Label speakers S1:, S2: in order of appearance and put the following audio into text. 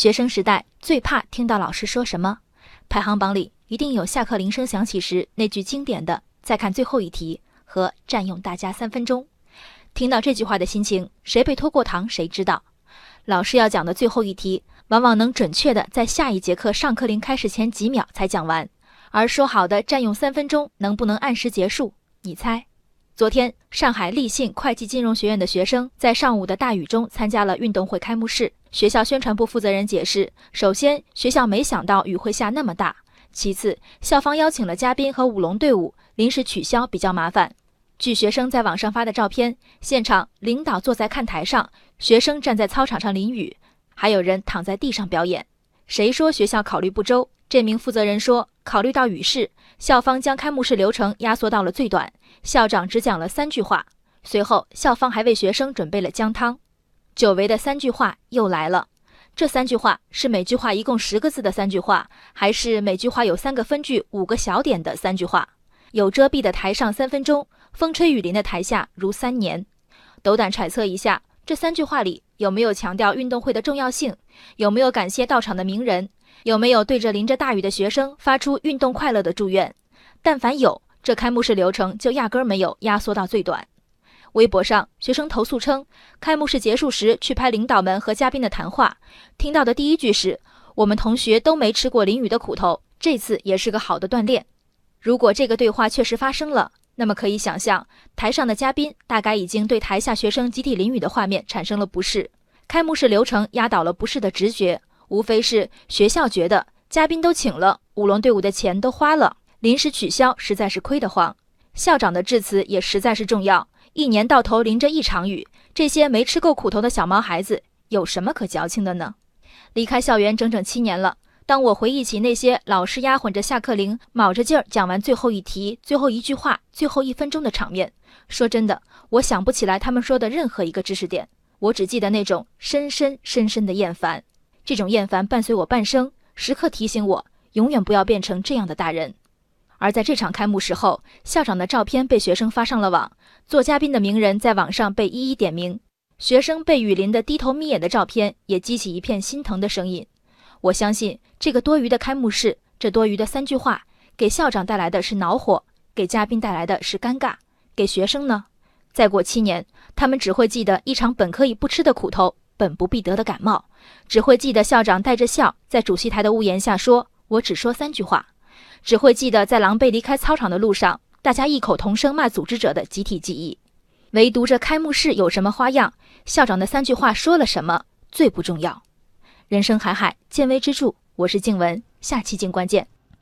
S1: 学生时代最怕听到老师说什么，排行榜里一定有下课铃声响起时那句经典的“再看最后一题”和“占用大家三分钟”。听到这句话的心情，谁被拖过堂谁知道。老师要讲的最后一题，往往能准确的在下一节课上课铃开始前几秒才讲完，而说好的占用三分钟，能不能按时结束？你猜？昨天，上海立信会计金融学院的学生在上午的大雨中参加了运动会开幕式。学校宣传部负责人解释：首先，学校没想到雨会下那么大；其次，校方邀请了嘉宾和舞龙队伍，临时取消比较麻烦。据学生在网上发的照片，现场领导坐在看台上，学生站在操场上淋雨，还有人躺在地上表演。谁说学校考虑不周？这名负责人说，考虑到雨势，校方将开幕式流程压缩到了最短。校长只讲了三句话，随后校方还为学生准备了姜汤。久违的三句话又来了。这三句话是每句话一共十个字的三句话，还是每句话有三个分句、五个小点的三句话？有遮蔽的台上三分钟，风吹雨淋的台下如三年。斗胆揣测一下，这三句话里有没有强调运动会的重要性？有没有感谢到场的名人？有没有对着淋着大雨的学生发出运动快乐的祝愿？但凡有。这开幕式流程就压根儿没有压缩到最短。微博上，学生投诉称，开幕式结束时去拍领导们和嘉宾的谈话，听到的第一句是：“我们同学都没吃过淋雨的苦头，这次也是个好的锻炼。”如果这个对话确实发生了，那么可以想象，台上的嘉宾大概已经对台下学生集体淋雨的画面产生了不适。开幕式流程压倒了不适的直觉，无非是学校觉得嘉宾都请了，舞龙队伍的钱都花了。临时取消实在是亏得慌，校长的致辞也实在是重要。一年到头淋着一场雨，这些没吃够苦头的小毛孩子有什么可矫情的呢？离开校园整整七年了，当我回忆起那些老师丫鬟着下课铃，卯着劲儿讲完最后一题、最后一句话、最后一分钟的场面，说真的，我想不起来他们说的任何一个知识点，我只记得那种深深深深的厌烦。这种厌烦伴随我半生，时刻提醒我永远不要变成这样的大人。而在这场开幕式后，校长的照片被学生发上了网，做嘉宾的名人在网上被一一点名，学生被雨淋的低头眯眼的照片也激起一片心疼的声音。我相信，这个多余的开幕式，这多余的三句话，给校长带来的是恼火，给嘉宾带来的是尴尬，给学生呢？再过七年，他们只会记得一场本可以不吃的苦头，本不必得的感冒，只会记得校长带着笑在主席台的屋檐下说：“我只说三句话。”只会记得在狼狈离开操场的路上，大家异口同声骂组织者的集体记忆。唯独这开幕式有什么花样，校长的三句话说了什么最不重要。人生海海，见微知著。我是静文，下期静观见。